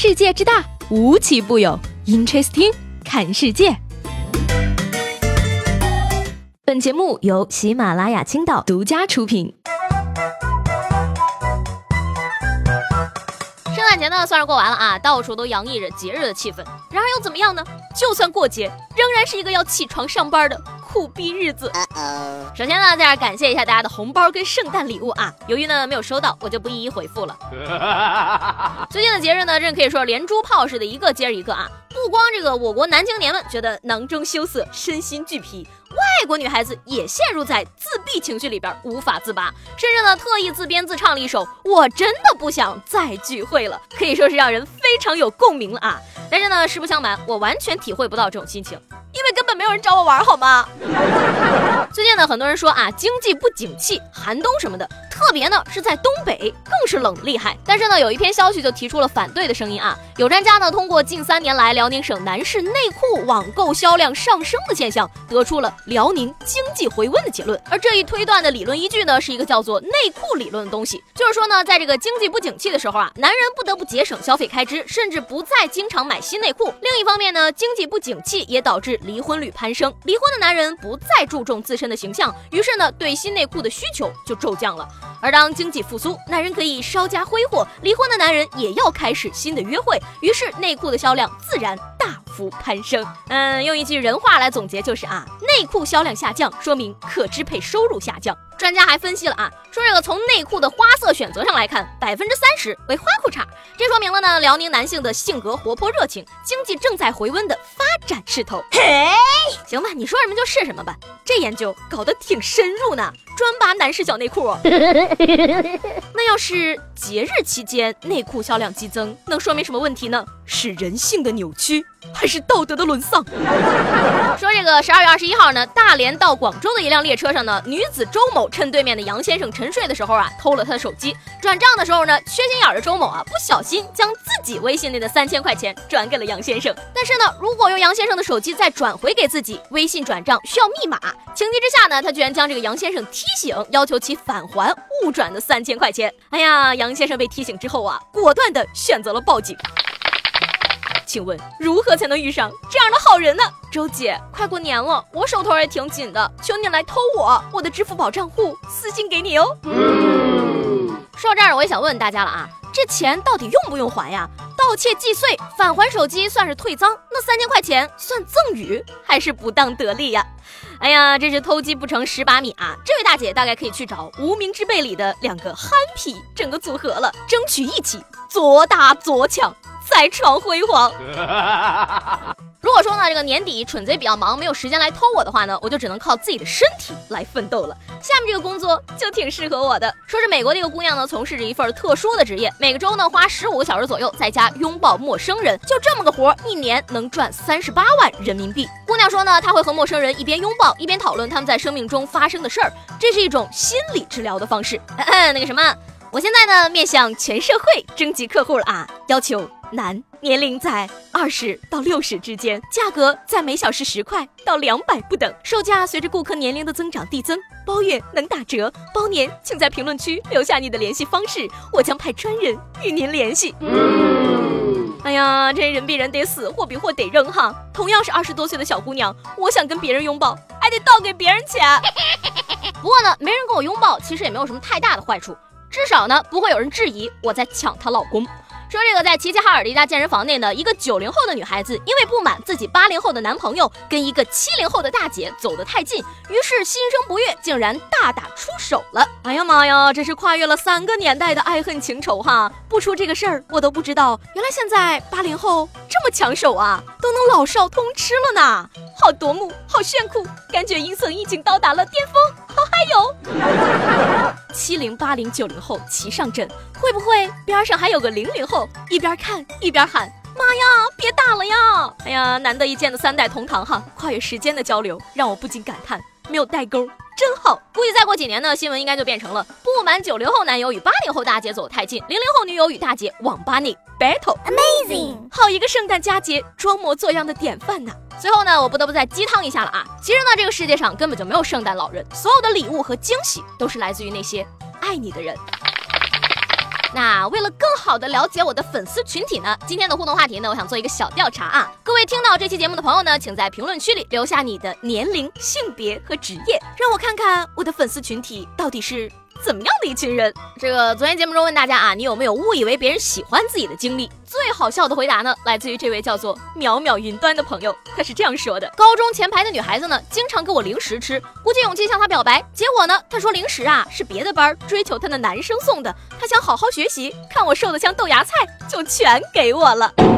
世界之大，无奇不有。Interesting，看世界。本节目由喜马拉雅青岛独家出品。圣诞节呢，算是过完了啊，到处都洋溢着节日的气氛。然而又怎么样呢？就算过节，仍然是一个要起床上班的。苦逼日子。首先呢，在这感谢一下大家的红包跟圣诞礼物啊。由于呢没有收到，我就不一一回复了。最近的节日呢，真可以说连珠炮似的，一个接着一个啊。不光这个我国男青年们觉得囊中羞涩、身心俱疲，外国女孩子也陷入在自闭情绪里边无法自拔，甚至呢特意自编自唱了一首《我真的不想再聚会了》，可以说是让人非常有共鸣了啊。但是呢，实不相瞒，我完全体会不到这种心情。本没有人找我玩，好吗？最近呢，很多人说啊，经济不景气，寒冬什么的。特别呢是在东北，更是冷的厉害。但是呢，有一篇消息就提出了反对的声音啊。有专家呢通过近三年来辽宁省男士内裤网购销量上升的现象，得出了辽宁经济回温的结论。而这一推断的理论依据呢，是一个叫做内裤理论的东西。就是说呢，在这个经济不景气的时候啊，男人不得不节省消费开支，甚至不再经常买新内裤。另一方面呢，经济不景气也导致离婚率攀升，离婚的男人不再注重自身的形象，于是呢，对新内裤的需求就骤降了。而当经济复苏，男人可以稍加挥霍，离婚的男人也要开始新的约会，于是内裤的销量自然大幅攀升。嗯，用一句人话来总结就是啊，内裤销量下降，说明可支配收入下降。专家还分析了啊，说这个从内裤的花色选择上来看，百分之三十为花裤衩，这说明了呢辽宁男性的性格活泼热情，经济正在回温的发展势头。嘿，行吧，你说什么就是什么吧，这研究搞得挺深入呢，专扒男士小内裤。那要是节日期间内裤销量激增，能说明什么问题呢？是人性的扭曲。还是道德的沦丧。说这个十二月二十一号呢，大连到广州的一辆列车上呢，女子周某趁对面的杨先生沉睡的时候啊，偷了他的手机。转账的时候呢，缺心眼的周某啊，不小心将自己微信内的三千块钱转给了杨先生。但是呢，如果用杨先生的手机再转回给自己，微信转账需要密码。情急之下呢，他居然将这个杨先生踢提醒，要求其返还误转的三千块钱。哎呀，杨先生被提醒之后啊，果断的选择了报警。请问如何才能遇上这样的好人呢？周姐，快过年了，我手头也挺紧的，求你来偷我，我的支付宝账户私信给你哦。说到这儿，我也想问问大家了啊，这钱到底用不用还呀？盗窃既遂，返还手机算是退赃，那三千块钱算赠与还是不当得利呀？哎呀，真是偷鸡不成蚀把米啊！这位大姐大概可以去找《无名之辈》里的两个憨批整个组合了，争取一起做大做强。再创辉煌。如果说呢，这个年底蠢贼比较忙，没有时间来偷我的话呢，我就只能靠自己的身体来奋斗了。下面这个工作就挺适合我的。说是美国的一个姑娘呢，从事着一份特殊的职业，每个周呢花十五个小时左右在家拥抱陌生人，就这么个活，一年能赚三十八万人民币。姑娘说呢，她会和陌生人一边拥抱一边讨论他们在生命中发生的事儿，这是一种心理治疗的方式。那个什么，我现在呢面向全社会征集客户了啊，要求。男，年龄在二十到六十之间，价格在每小时十块到两百不等，售价随着顾客年龄的增长递增，包月能打折，包年请在评论区留下你的联系方式，我将派专人与您联系。哎呀，这人比人得死，货比货得扔哈。同样是二十多岁的小姑娘，我想跟别人拥抱，还得倒给别人钱。不过呢，没人跟我拥抱，其实也没有什么太大的坏处，至少呢，不会有人质疑我在抢她老公。说这个在齐齐哈尔的一家健身房内呢，一个九零后的女孩子因为不满自己八零后的男朋友跟一个七零后的大姐走得太近，于是心生不悦，竟然大打出手了。哎呀妈呀，这是跨越了三个年代的爱恨情仇哈！不出这个事儿，我都不知道，原来现在八零后这么抢手啊，都能老少通吃了呢，好夺目，好炫酷，感觉阴森已经到达了巅峰。好嗨零八零九零后齐上阵，会不会边上还有个零零后，一边看一边喊妈呀，别打了呀！哎呀，难得一见的三代同堂哈，跨越时间的交流让我不禁感叹，没有代沟真好。估计再过几年呢，新闻应该就变成了不满九零后男友与八零后大姐走太近，零零后女友与大姐网吧内 battle，amazing，好一个圣诞佳节装模作样的典范呐！最后呢，我不得不再鸡汤一下了啊！其实呢，这个世界上根本就没有圣诞老人，所有的礼物和惊喜都是来自于那些爱你的人。那为了更好的了解我的粉丝群体呢，今天的互动话题呢，我想做一个小调查啊。各位听到这期节目的朋友呢，请在评论区里留下你的年龄、性别和职业，让我看看我的粉丝群体到底是。怎么样的一群人？这个昨天节目中问大家啊，你有没有误以为别人喜欢自己的经历？最好笑的回答呢，来自于这位叫做淼淼云端的朋友，他是这样说的：高中前排的女孩子呢，经常给我零食吃，鼓起勇气向她表白，结果呢，她说零食啊是别的班追求她的男生送的，她想好好学习，看我瘦的像豆芽菜，就全给我了。